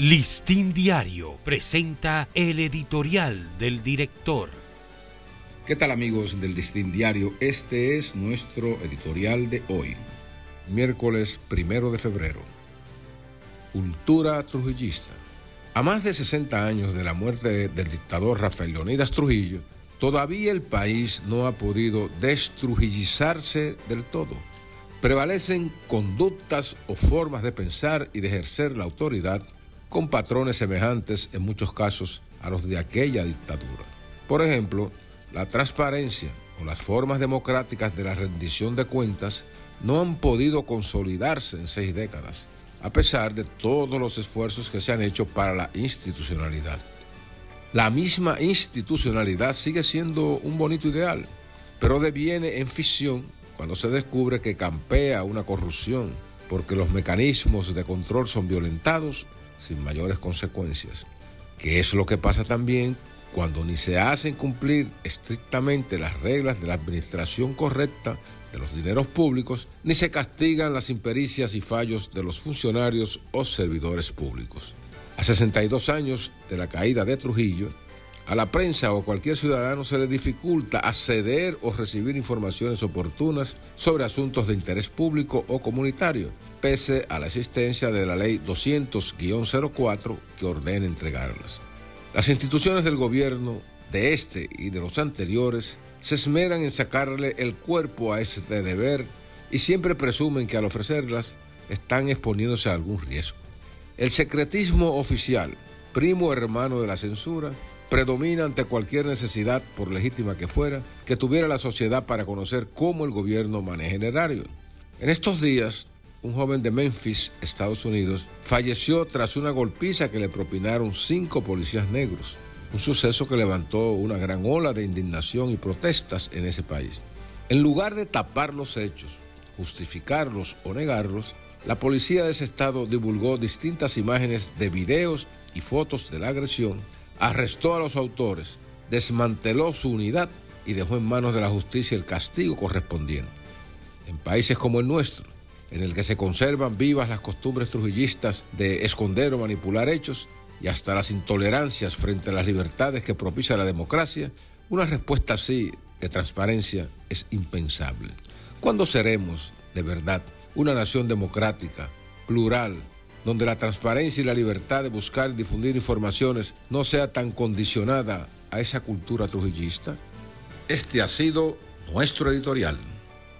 Listín Diario presenta el editorial del director. ¿Qué tal amigos del Listín Diario? Este es nuestro editorial de hoy, miércoles primero de febrero. Cultura trujillista. A más de 60 años de la muerte del dictador Rafael Leonidas Trujillo, todavía el país no ha podido destrujillizarse del todo. Prevalecen conductas o formas de pensar y de ejercer la autoridad con patrones semejantes en muchos casos a los de aquella dictadura. Por ejemplo, la transparencia o las formas democráticas de la rendición de cuentas no han podido consolidarse en seis décadas, a pesar de todos los esfuerzos que se han hecho para la institucionalidad. La misma institucionalidad sigue siendo un bonito ideal, pero deviene en ficción cuando se descubre que campea una corrupción, porque los mecanismos de control son violentados sin mayores consecuencias, que es lo que pasa también cuando ni se hacen cumplir estrictamente las reglas de la administración correcta de los dineros públicos, ni se castigan las impericias y fallos de los funcionarios o servidores públicos. A 62 años de la caída de Trujillo, a la prensa o cualquier ciudadano se le dificulta acceder o recibir informaciones oportunas sobre asuntos de interés público o comunitario, pese a la existencia de la ley 200-04 que ordena entregarlas. Las instituciones del gobierno, de este y de los anteriores, se esmeran en sacarle el cuerpo a este deber y siempre presumen que al ofrecerlas están exponiéndose a algún riesgo. El secretismo oficial, primo hermano de la censura, predomina ante cualquier necesidad, por legítima que fuera, que tuviera la sociedad para conocer cómo el gobierno maneja el erario. En estos días, un joven de Memphis, Estados Unidos, falleció tras una golpiza que le propinaron cinco policías negros, un suceso que levantó una gran ola de indignación y protestas en ese país. En lugar de tapar los hechos, justificarlos o negarlos, la policía de ese estado divulgó distintas imágenes de videos y fotos de la agresión arrestó a los autores, desmanteló su unidad y dejó en manos de la justicia el castigo correspondiente. En países como el nuestro, en el que se conservan vivas las costumbres trujillistas de esconder o manipular hechos y hasta las intolerancias frente a las libertades que propicia la democracia, una respuesta así de transparencia es impensable. ¿Cuándo seremos, de verdad, una nación democrática, plural, donde la transparencia y la libertad de buscar y difundir informaciones no sea tan condicionada a esa cultura trujillista? Este ha sido nuestro editorial.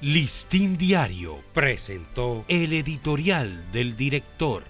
Listín Diario presentó el editorial del director.